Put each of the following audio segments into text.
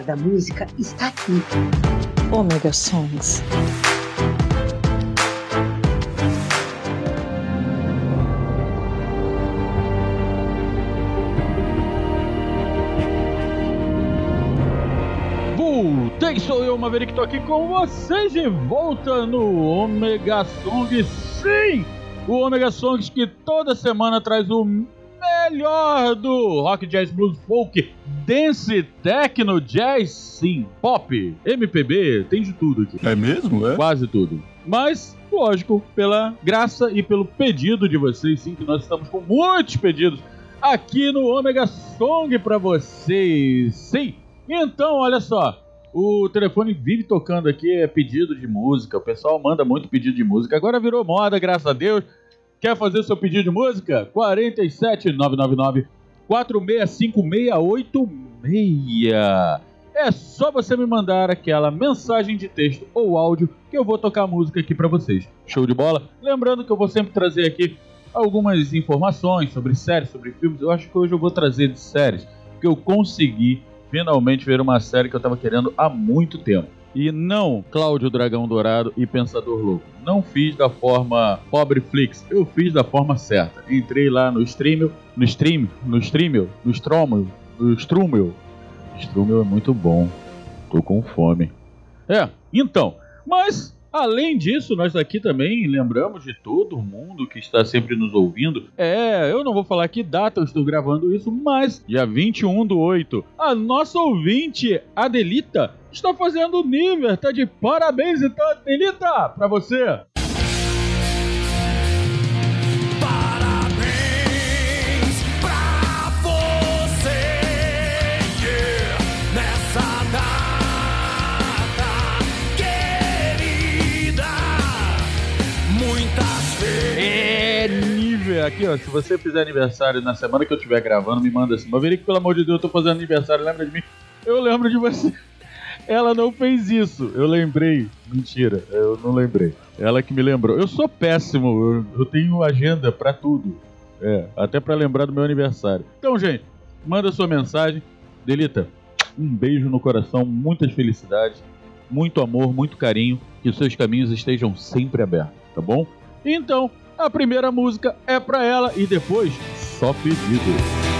melhor da música está aqui. Omega Songs. Voltei, sou eu, Maverick, tô aqui com vocês de volta no Omega Songs. Sim! O Omega Songs que toda semana traz o melhor do rock, jazz, blues, folk, dance, techno, jazz, sim, pop, MPB, tem de tudo aqui. É mesmo? É? Quase tudo. Mas, lógico, pela graça e pelo pedido de vocês, sim, que nós estamos com muitos pedidos aqui no Omega Song para vocês. Sim. Então, olha só, o telefone vive tocando aqui, é pedido de música. O pessoal manda muito pedido de música. Agora virou moda, graças a Deus. Quer fazer seu pedido de música? 47999 465686. É só você me mandar aquela mensagem de texto ou áudio que eu vou tocar música aqui para vocês. Show de bola? Lembrando que eu vou sempre trazer aqui algumas informações sobre séries, sobre filmes. Eu acho que hoje eu vou trazer de séries, porque eu consegui finalmente ver uma série que eu estava querendo há muito tempo. E não Cláudio Dragão Dourado e Pensador Louco. Não fiz da forma pobre Flix. Eu fiz da forma certa. Entrei lá no Streamel, no Stream, no Streamel, no Stromel, no Strumel. Strumel é muito bom. Tô com fome. É, então. Mas Além disso, nós aqui também lembramos de todo mundo que está sempre nos ouvindo. É, eu não vou falar que data eu estou gravando isso, mas dia 21 do 8, a nossa ouvinte, Adelita, está fazendo nível, tá de parabéns então, Adelita, para você. Aqui, ó. Se você fizer aniversário na semana que eu estiver gravando, me manda assim. Maverick, pelo amor de Deus, eu tô fazendo aniversário, lembra de mim? Eu lembro de você. Ela não fez isso. Eu lembrei. Mentira, eu não lembrei. Ela que me lembrou. Eu sou péssimo. Eu, eu tenho agenda para tudo. É, até para lembrar do meu aniversário. Então, gente, manda sua mensagem. Delita, um beijo no coração, muitas felicidades, muito amor, muito carinho. Que os seus caminhos estejam sempre abertos, tá bom? Então, a primeira música é pra ela e depois só pedido.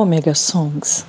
Omega Songs.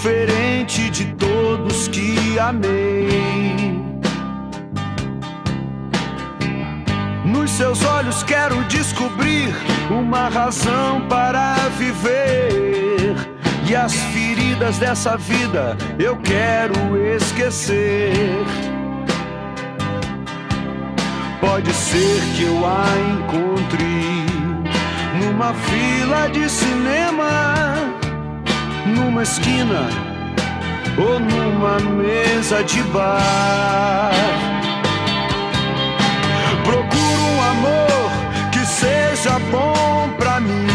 Diferente de todos que amei. Nos seus olhos quero descobrir uma razão para viver. E as feridas dessa vida eu quero esquecer. Pode ser que eu a encontre numa fila de cinema, numa esquina ou numa mesa de bar. Procuro um amor que seja bom pra mim.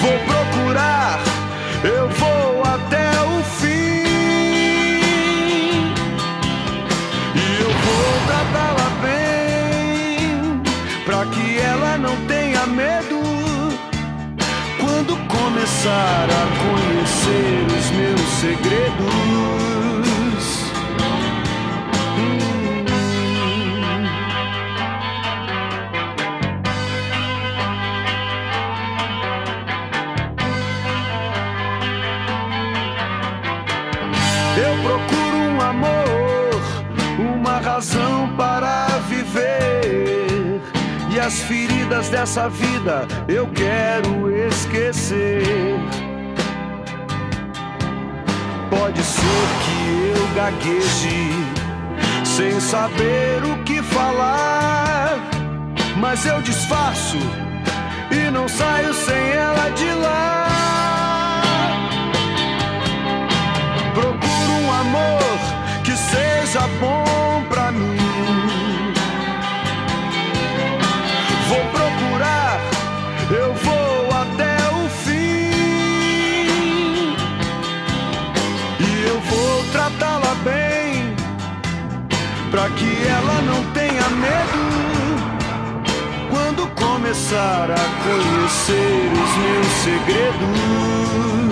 Vou procurar, Quando começar a conhecer os meus segredos. As feridas dessa vida eu quero esquecer. Pode ser que eu gagueje, sem saber o que falar. Mas eu disfarço e não saio sem ela de lá. Procuro um amor que seja bom pra que ela não tenha medo. Quando começar a conhecer os meus segredos.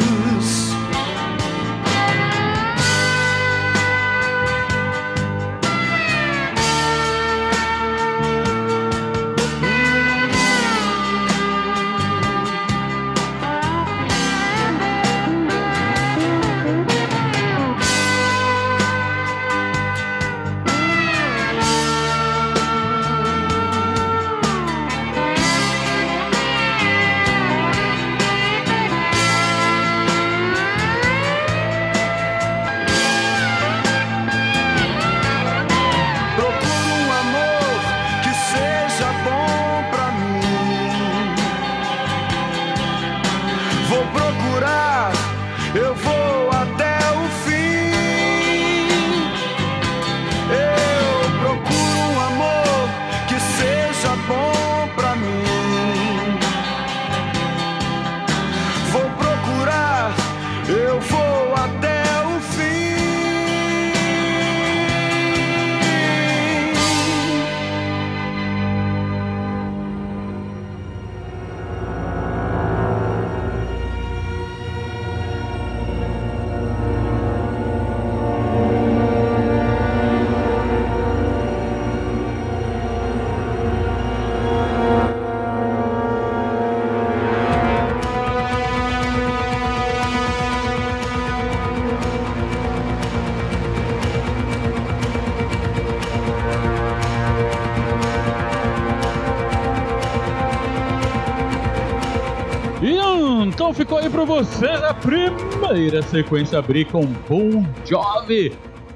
Ficou aí pra vocês a primeira sequência abrir com Bon Jovi.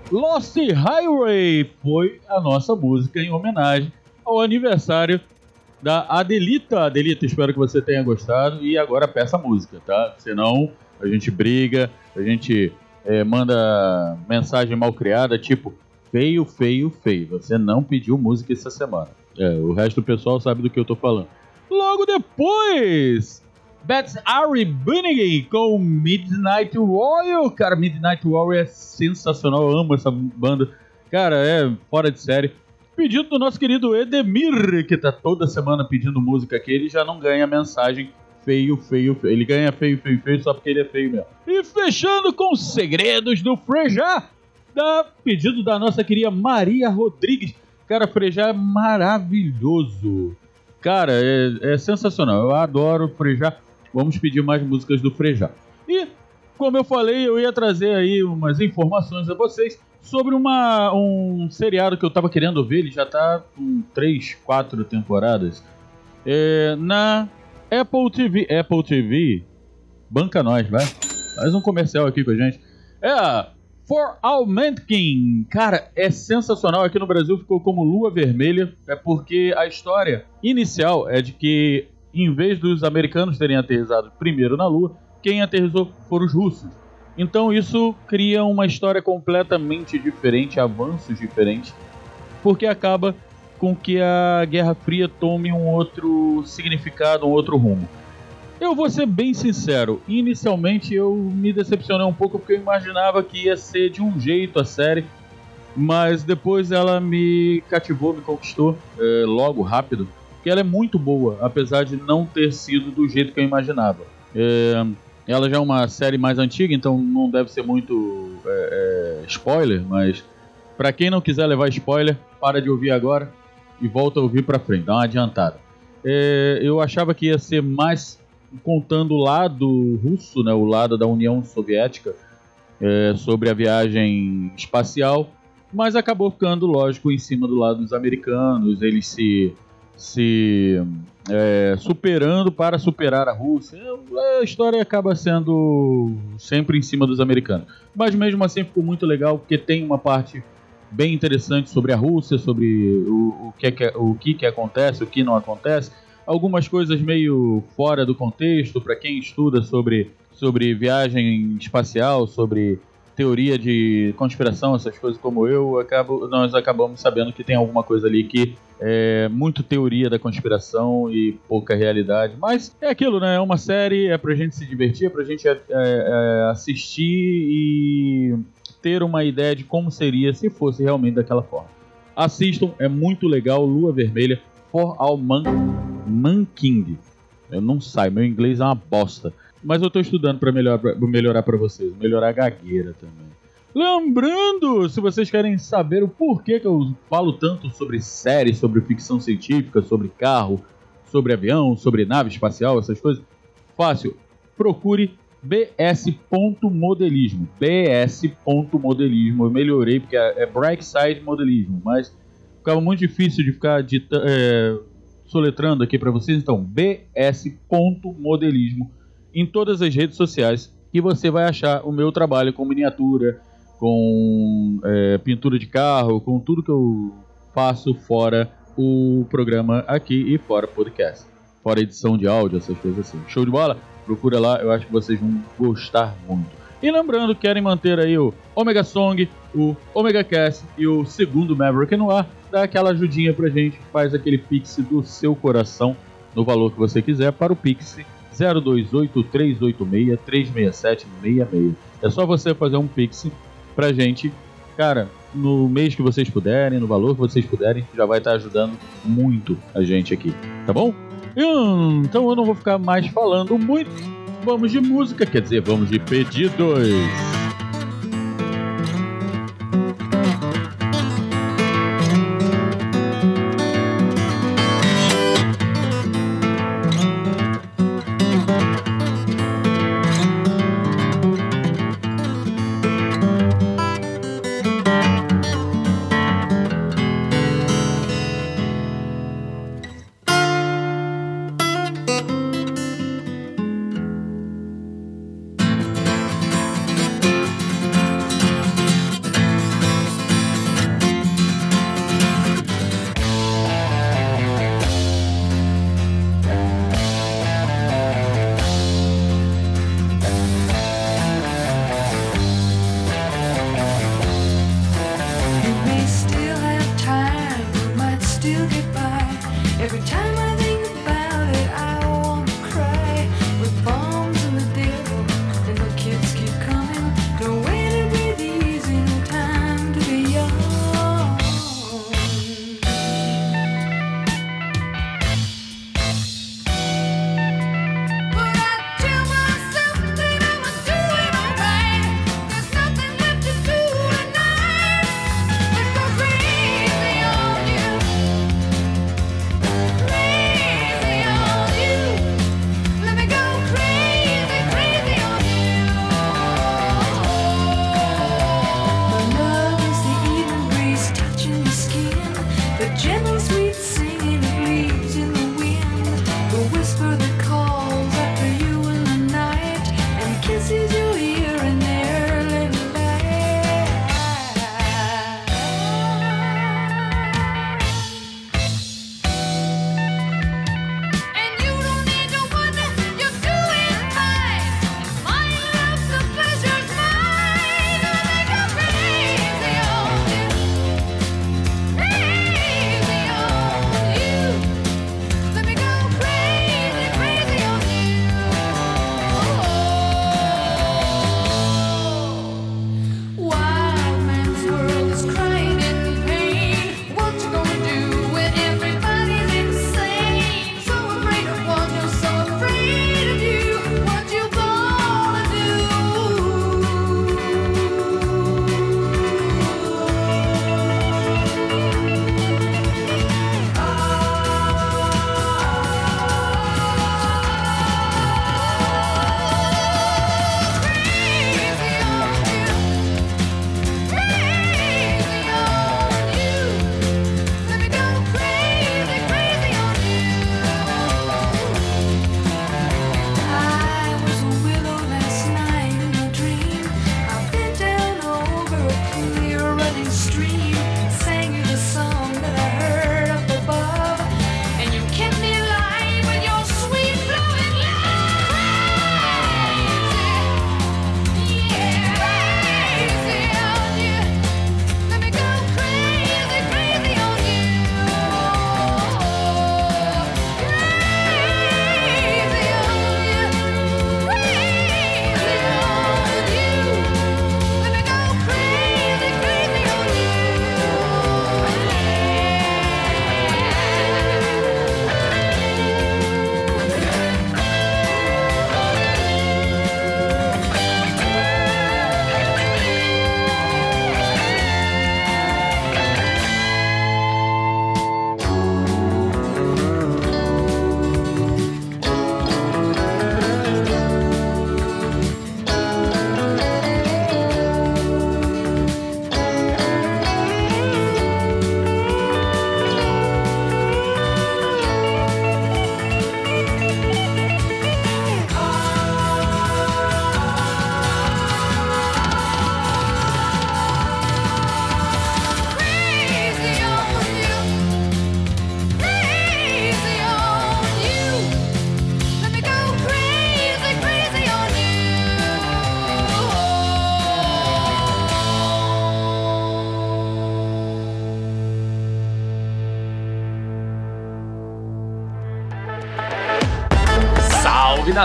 Lost Highway foi a nossa música em homenagem ao aniversário da Adelita. Adelita, espero que você tenha gostado e agora peça a música, tá? Senão a gente briga, a gente eh, manda mensagem mal criada, tipo feio, feio, feio. Você não pediu música essa semana. É, o resto do pessoal sabe do que eu tô falando. Logo depois, Bats Ari Bunnigan com Midnight Royal. Cara, Midnight Royal é sensacional. Eu amo essa banda. Cara, é fora de série. Pedido do nosso querido Edemir, que tá toda semana pedindo música aqui. Ele já não ganha mensagem feio, feio, feio. Ele ganha feio, feio, feio só porque ele é feio mesmo. E fechando com Segredos do Frejá. da pedido da nossa querida Maria Rodrigues. Cara, Frejá é maravilhoso. Cara, é, é sensacional. Eu adoro Frejá. Vamos pedir mais músicas do Frejá. E, como eu falei, eu ia trazer aí umas informações a vocês sobre uma, um seriado que eu tava querendo ver. Ele já tá com 3, 4 temporadas. É, na Apple TV. Apple TV. Banca nós, vai. Faz um comercial aqui com a gente. É For All Mankind. Cara, é sensacional. Aqui no Brasil ficou como Lua Vermelha. É porque a história inicial é de que, em vez dos americanos terem aterrissado primeiro na Lua, quem aterrissou foram os russos. Então isso cria uma história completamente diferente, avanços diferentes, porque acaba com que a Guerra Fria tome um outro significado, um outro rumo. Eu vou ser bem sincero, inicialmente eu me decepcionei um pouco porque eu imaginava que ia ser de um jeito a série, mas depois ela me cativou, me conquistou é, logo, rápido, que ela é muito boa, apesar de não ter sido do jeito que eu imaginava. É, ela já é uma série mais antiga, então não deve ser muito é, é spoiler, mas para quem não quiser levar spoiler, para de ouvir agora e volta a ouvir para frente, dá uma adiantada. É, eu achava que ia ser mais contando o lado russo, né, o lado da União Soviética, é, sobre a viagem espacial, mas acabou ficando, lógico, em cima do lado dos americanos, eles se, se é, superando para superar a Rússia. A história acaba sendo sempre em cima dos americanos. Mas mesmo assim ficou muito legal, porque tem uma parte bem interessante sobre a Rússia, sobre o, o, que, é que, o que, que acontece, o que não acontece algumas coisas meio fora do contexto para quem estuda sobre, sobre viagem espacial, sobre teoria de conspiração, essas coisas como eu, acabo, nós acabamos sabendo que tem alguma coisa ali que é muito teoria da conspiração e pouca realidade. Mas é aquilo, né? É uma série, é pra gente se divertir, é pra gente é, é, assistir e ter uma ideia de como seria se fosse realmente daquela forma. Assistam, é muito legal, Lua Vermelha, For All Man Manking. Eu não saio, meu inglês é uma bosta. Mas eu tô estudando para melhor, melhorar para vocês, melhorar a gagueira também. Lembrando, se vocês querem saber o porquê que eu falo tanto sobre séries, sobre ficção científica, sobre carro, sobre avião, sobre nave espacial, essas coisas, fácil. Procure bs.modelismo. bs.modelismo. Eu melhorei porque é, é Bright Side Modelismo, mas ficava muito difícil de ficar é, soletrando aqui para vocês, então, bs.modelismo em todas as redes sociais e você vai achar o meu trabalho com miniatura, com é, pintura de carro, com tudo que eu faço fora o programa aqui e fora podcast. Fora edição de áudio, essas coisas assim. Show de bola? Procura lá, eu acho que vocês vão gostar muito. E lembrando, querem manter aí o Omega Song, o Omega Cast e o segundo Maverick no ar, dá aquela ajudinha pra gente, faz aquele pix do seu coração no valor que você quiser para o pix 028-386-367-66. É só você fazer um pix pra gente, cara, no mês que vocês puderem, no valor que vocês puderem, já vai estar ajudando muito a gente aqui, tá bom? Então eu não vou ficar mais falando muito vamos de música, quer dizer, vamos de pedidos.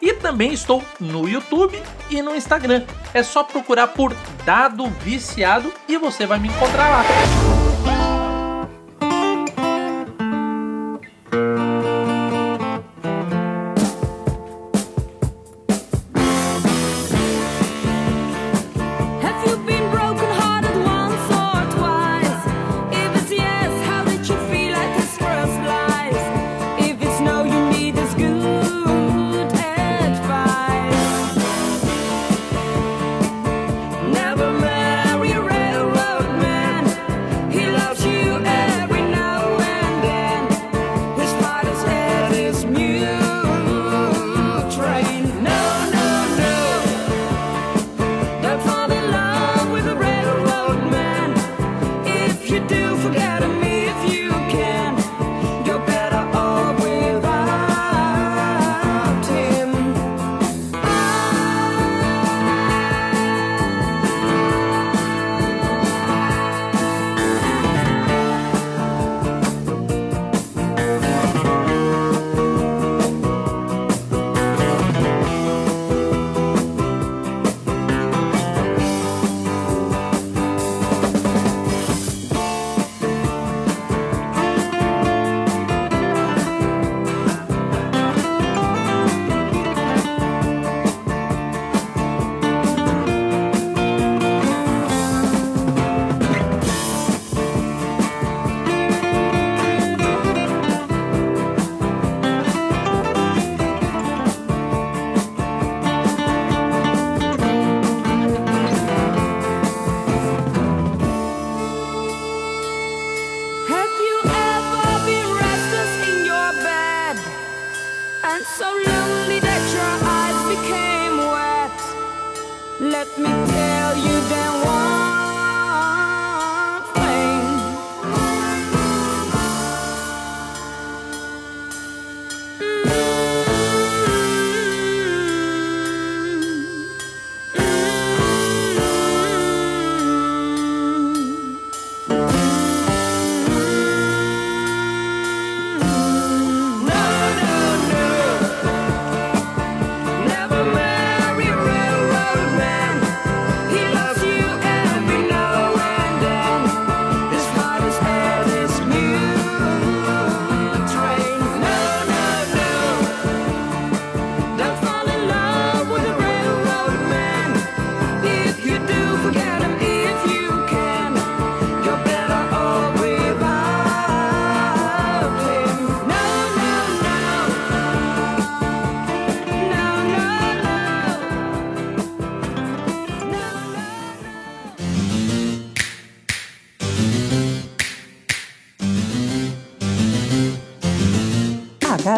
e também estou no YouTube e no Instagram. É só procurar por Dado Viciado e você vai me encontrar lá.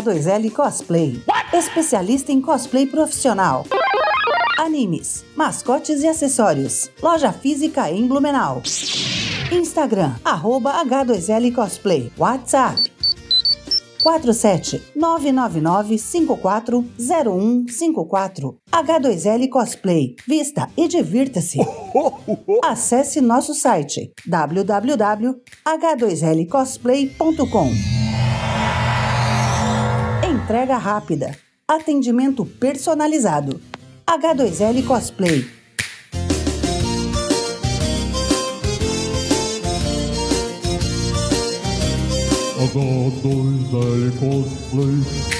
H2L Cosplay. Especialista em cosplay profissional. Animes, mascotes e acessórios. Loja física em Blumenau. Instagram, arroba H2L Cosplay. WhatsApp. 47999540154. H2L Cosplay. Vista e divirta-se. Acesse nosso site www.h2lcosplay.com. Entrega rápida. Atendimento personalizado. H2L Cosplay. H2L Cosplay.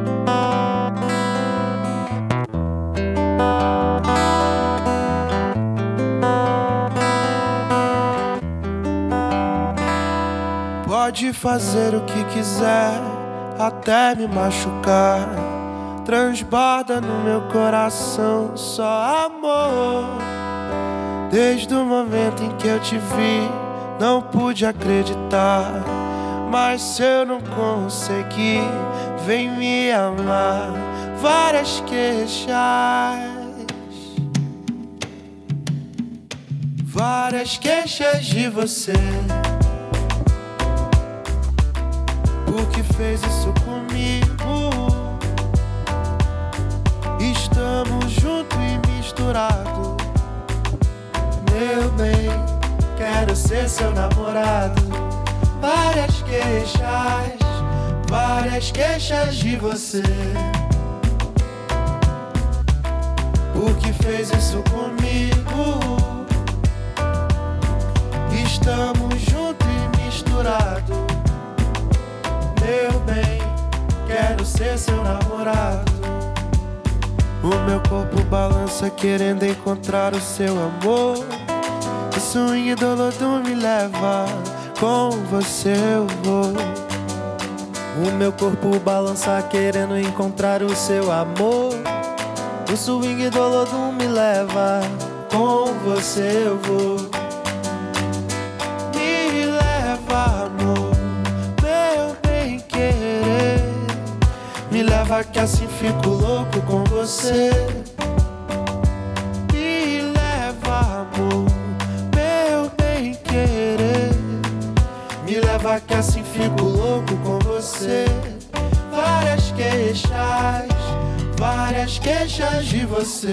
Pode fazer o que quiser, até me machucar. Transborda no meu coração só amor. Desde o momento em que eu te vi, não pude acreditar. Mas se eu não consegui, vem me amar. Várias queixas. Várias queixas de você. Por que fez isso comigo? Estamos junto e misturado. Meu bem, quero ser seu namorado. Várias queixas, várias queixas de você. Por que fez isso comigo? Quero ser seu namorado. O meu corpo balança querendo encontrar o seu amor. O swing do lodo me leva, com você eu vou. O meu corpo balança querendo encontrar o seu amor. O swing do lodo me leva, Com você eu vou. Que assim fico louco com você. Me leva, amor, meu bem querer. Me leva que assim fico louco com você. Várias queixas, várias queixas de você.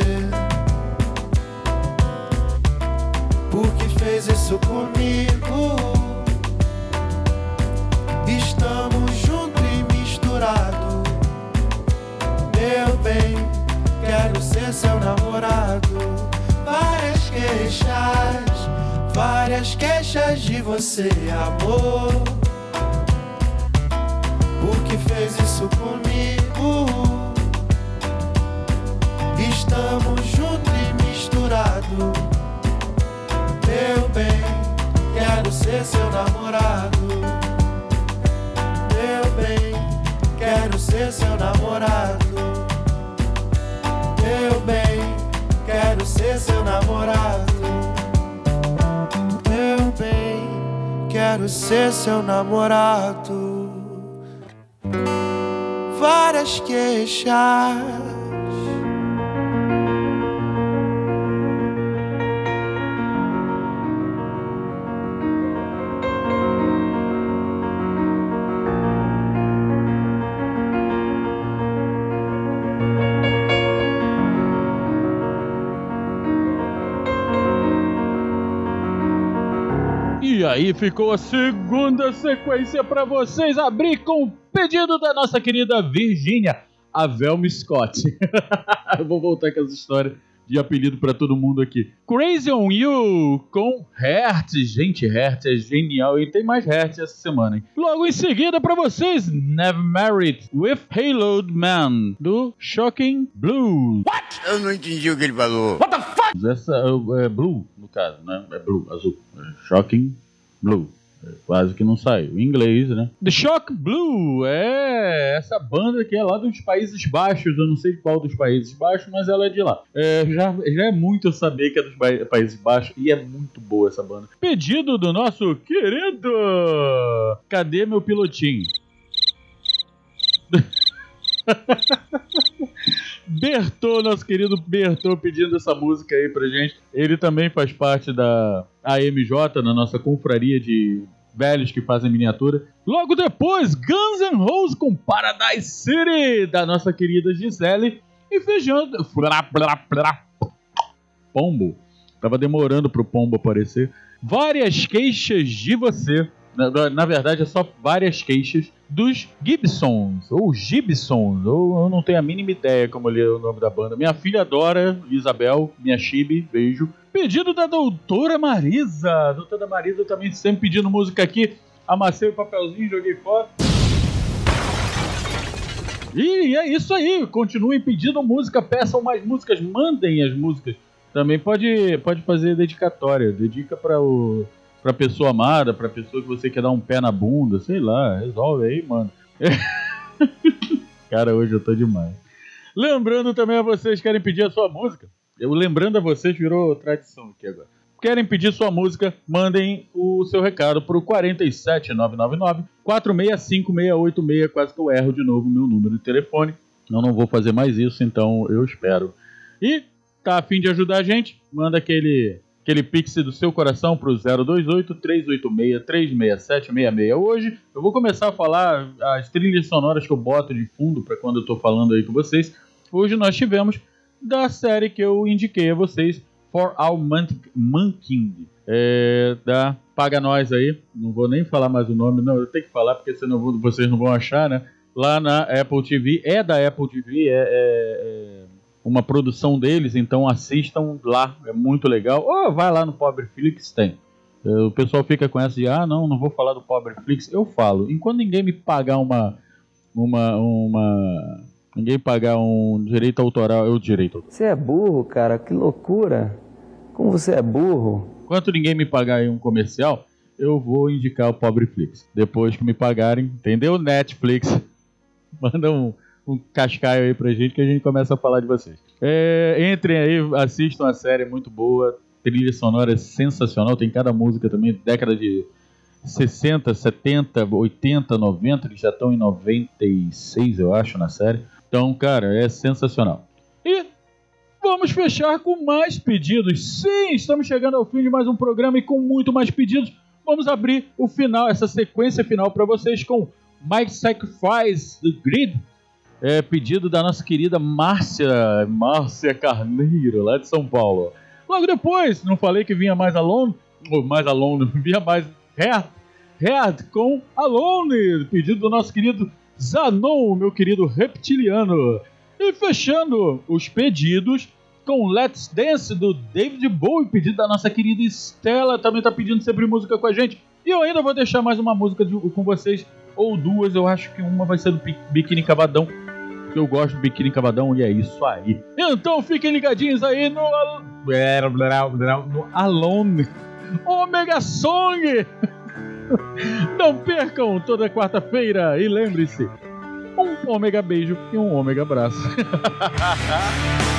Por que fez isso comigo? Seu namorado. Várias queixas, várias queixas de você, amor. Por que fez isso comigo? Estamos junto e misturado. Meu bem, quero ser seu namorado. Meu bem, quero ser seu namorado. Meu bem, quero ser seu namorado. Meu bem, quero ser seu namorado. Várias queixas. Ficou a segunda sequência pra vocês abrir com o pedido da nossa querida Virgínia, a Velma Scott. Eu vou voltar com essa história de apelido pra todo mundo aqui. Crazy on You com Hertz. Gente, Hertz é genial e tem mais Hertz essa semana, hein? Logo em seguida pra vocês, Never Married with Haloed Man do Shocking Blue. What? Eu não entendi o que ele falou. What the fuck? Essa é, é Blue, no caso, né? É Blue, azul. É Shocking Blue. Quase que não saiu. Em inglês, né? The Shock Blue é essa banda que é lá dos Países Baixos. Eu não sei qual dos Países Baixos, mas ela é de lá. É, já, já é muito eu saber que é dos Países Baixos e é muito boa essa banda. Pedido do nosso querido. Cadê meu pilotinho? Bertô, nosso querido Bertô, pedindo essa música aí pra gente. Ele também faz parte da AMJ, na nossa confraria de velhos que fazem miniatura. Logo depois, Guns N' Roses com Paradise City, da nossa querida Gisele. E fechando. Pombo. Tava demorando pro Pombo aparecer. Várias queixas de você. Na, na- verdade, é só várias queixas dos Gibsons, ou Gibsons, ou eu não tenho a mínima ideia como ler o nome da banda. Minha filha adora, Isabel, minha chibi, beijo. Pedido da doutora Marisa. Doutora Marisa também sempre pedindo música aqui. Amassei o papelzinho, joguei fora. E é isso aí. Continuem pedindo música, peçam mais músicas, mandem as músicas. Também pode, pode fazer dedicatória. Dedica para o pra pessoa amada, pra pessoa que você quer dar um pé na bunda, sei lá, resolve aí, mano. Cara, hoje eu tô demais. Lembrando também a vocês que querem pedir a sua música. Eu lembrando a vocês virou tradição aqui agora. Querem pedir sua música? Mandem o seu recado pro 47999 465686, quase que eu erro de novo meu número de telefone. Eu não vou fazer mais isso, então eu espero. E tá a fim de ajudar a gente? Manda aquele aquele pix do seu coração pro 028 386 36766. Hoje eu vou começar a falar as trilhas sonoras que eu boto de fundo para quando eu tô falando aí com vocês. Hoje nós tivemos da série que eu indiquei a vocês, For All Mankind, é, da Paga Nós aí. Não vou nem falar mais o nome, não, eu tenho que falar porque senão vocês não vão achar, né? Lá na Apple TV, é da Apple TV, é- é- é uma produção deles, então assistam lá, é muito legal. Ou vai lá no Pobre Flix, tem. É, O pessoal fica com essa de, ah, não, não vou falar do Pobre Flix. Eu falo. Enquanto ninguém me pagar uma. Uma. uma ninguém pagar um direito autoral. Eu direito autoral. Você é burro, cara, que loucura. Como você é burro. Enquanto ninguém me pagar um comercial, eu vou indicar o Pobre Flix. Depois que me pagarem, entendeu? Netflix. Manda um, um cascaio aí pra gente que a gente começa a falar de vocês. É, entrem aí, assistam a série, é muito boa. Trilha sonora é sensacional. Tem cada música também, década de 60, 70, 80, 90. Eles já estão em 96, eu acho, na série. Então, cara, é sensacional. E Vamos fechar com mais pedidos. Sim, estamos chegando ao fim de mais um programa e com muito mais pedidos. Vamos abrir o final, essa sequência final para vocês com My Sacrifice do Grid. É pedido da nossa querida Márcia, Márcia Carneiro, lá de São Paulo. Logo depois, não falei que vinha mais Alone? Ou mais Alone, vinha mais Head, Head com Alone, pedido do nosso querido Zanon, meu querido reptiliano. E fechando os pedidos com Let's Dance do David Bowie, pedido da nossa querida Estela, também tá pedindo sempre música com a gente. E eu ainda vou deixar mais uma música de- com vocês, ou duas, eu acho que uma vai ser do Bi- Biquíni Cavadão, que eu gosto do Biquíni Cavadão, e é isso aí. Então fiquem ligadinhos aí no, no Alone Omega Song! Não percam toda quarta-feira e lembre-se, um ômega beijo e um ômega abraço.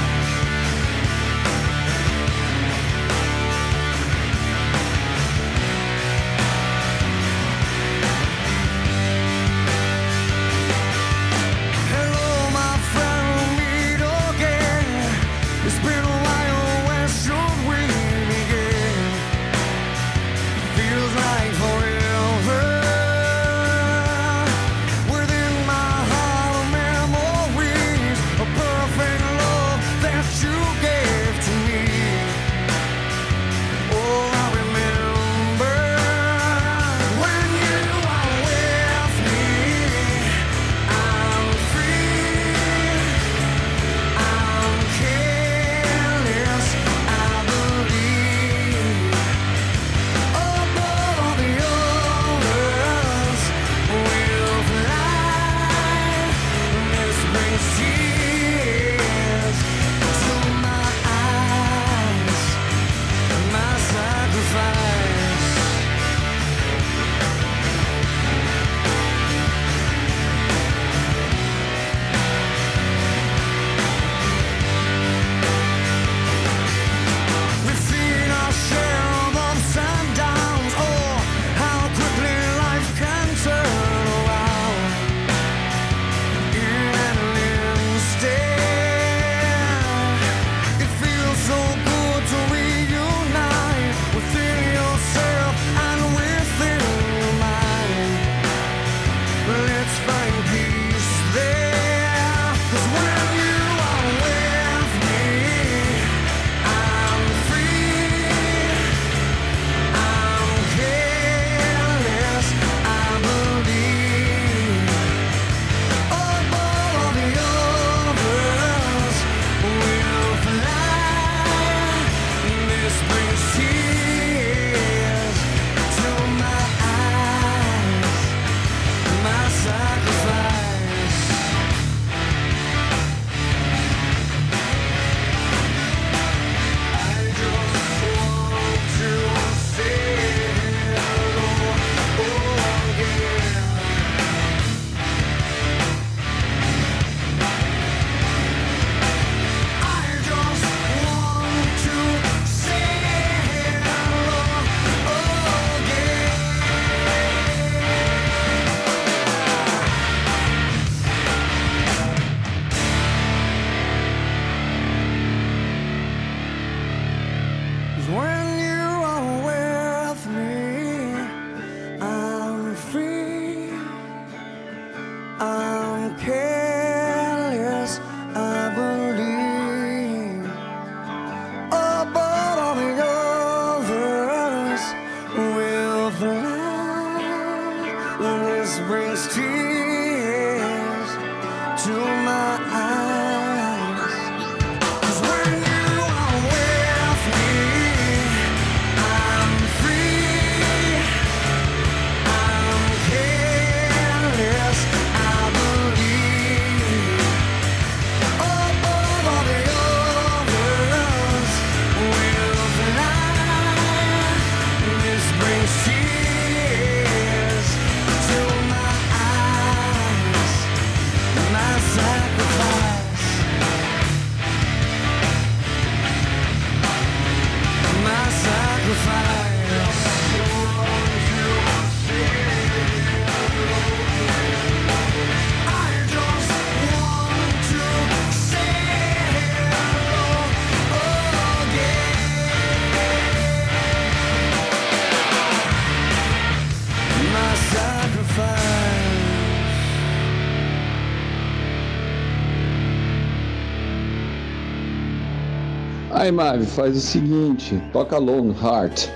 Aí, Mavi, faz o seguinte: toca Lone Heart.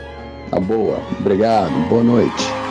Tá boa. Obrigado. Boa noite.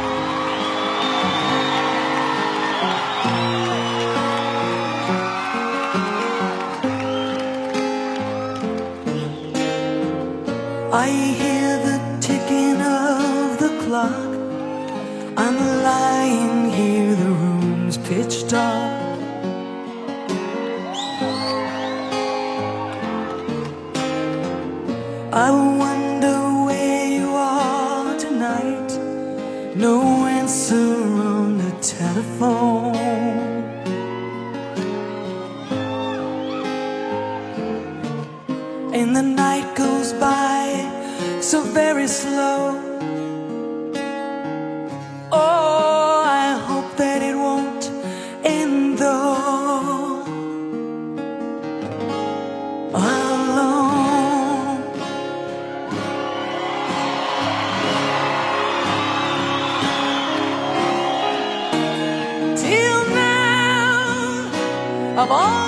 봐봐.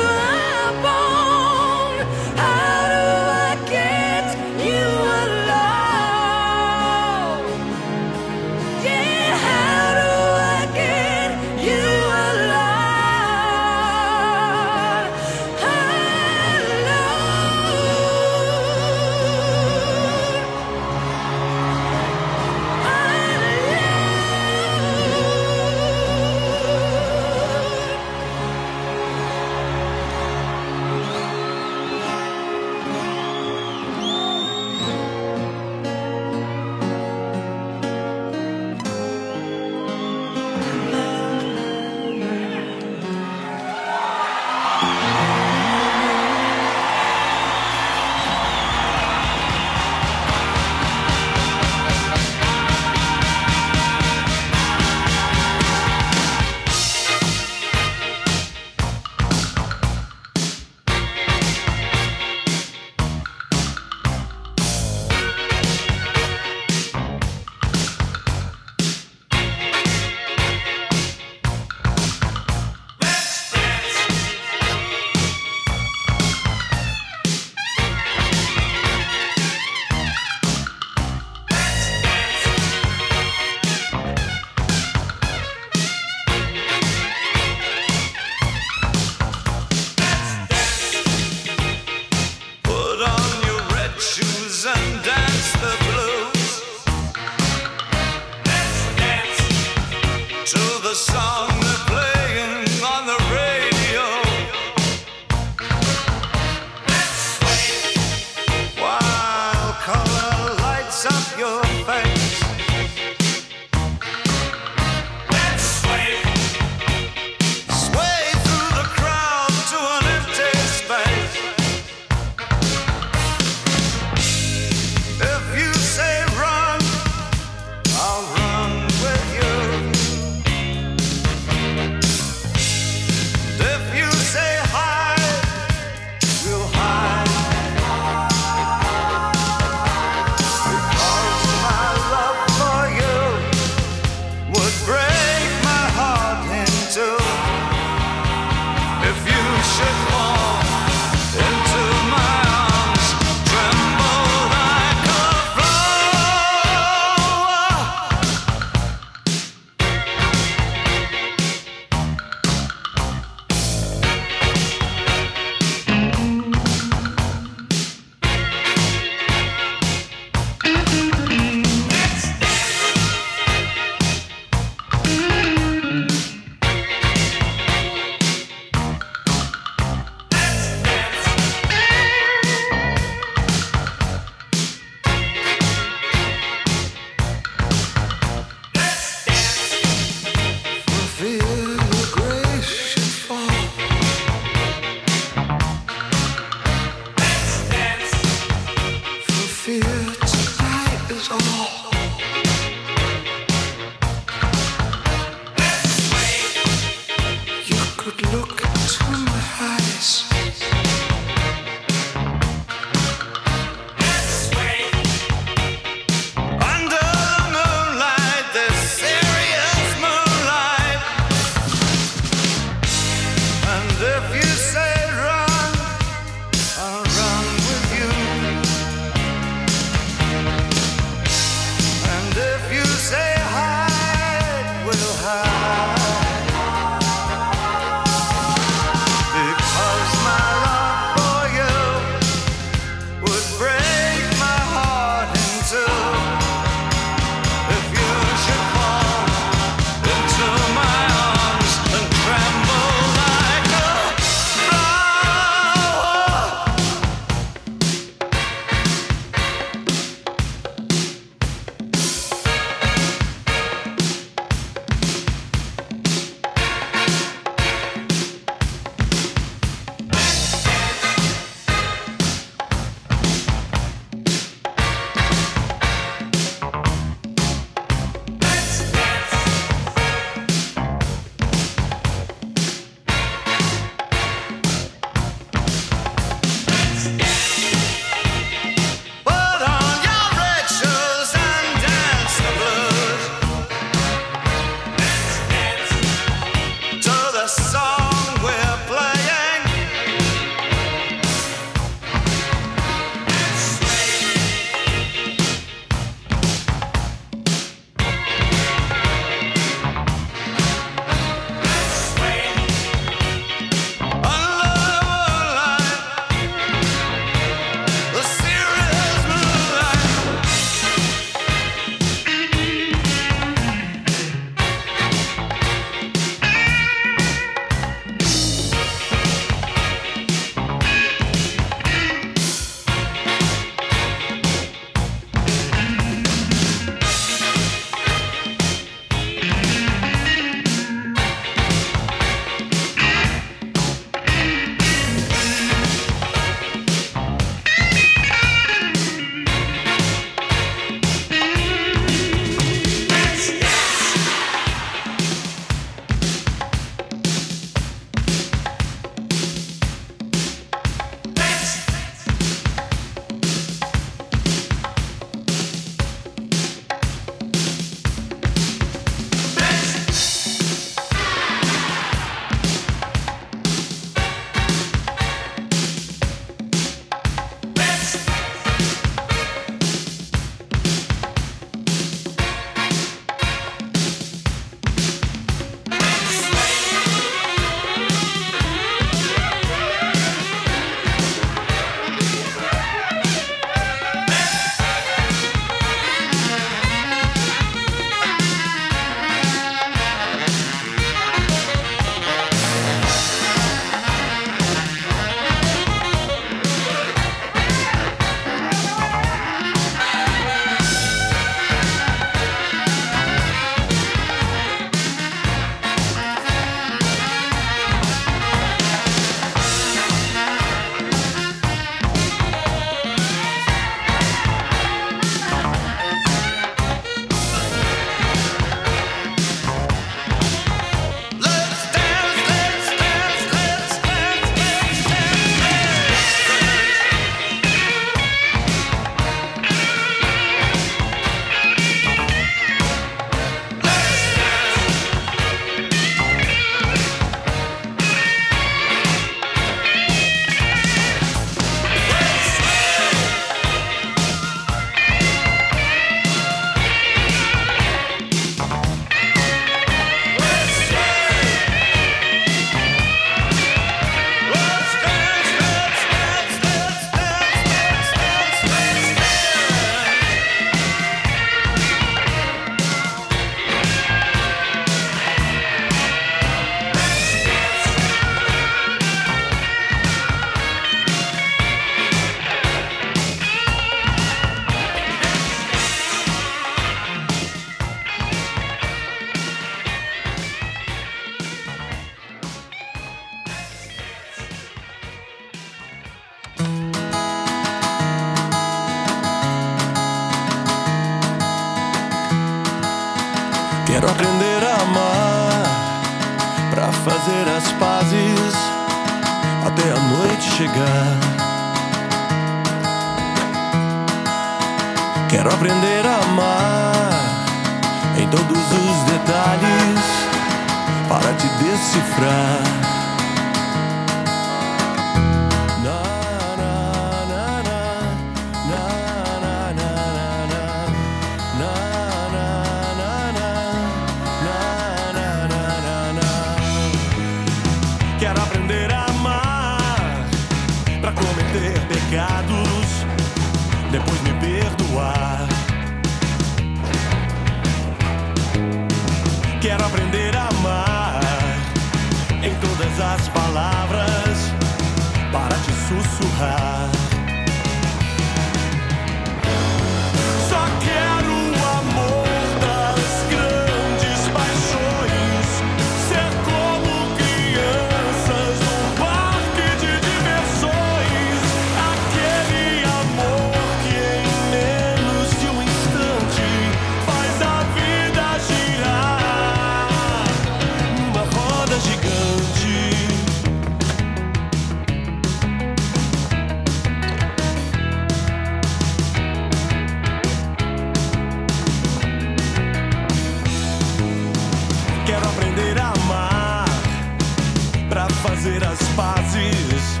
as pazes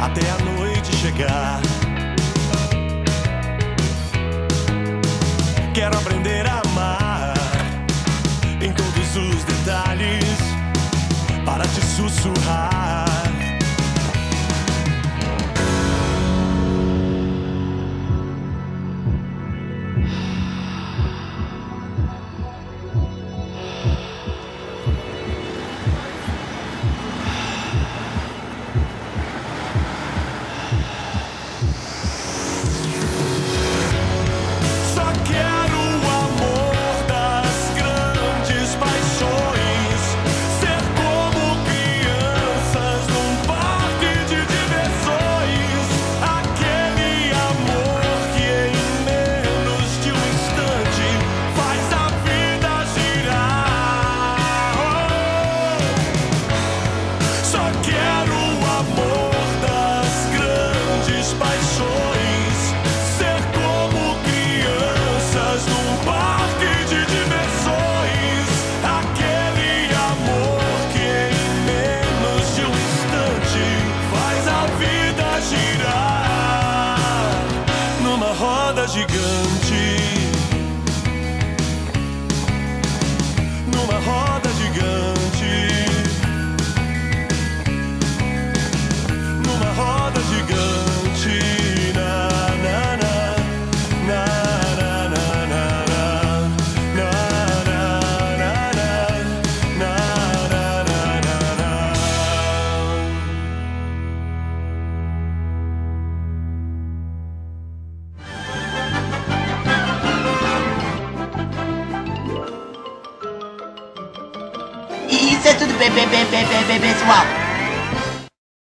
até a noite chegar. Quero aprender a amar em todos os detalhes para te sussurrar.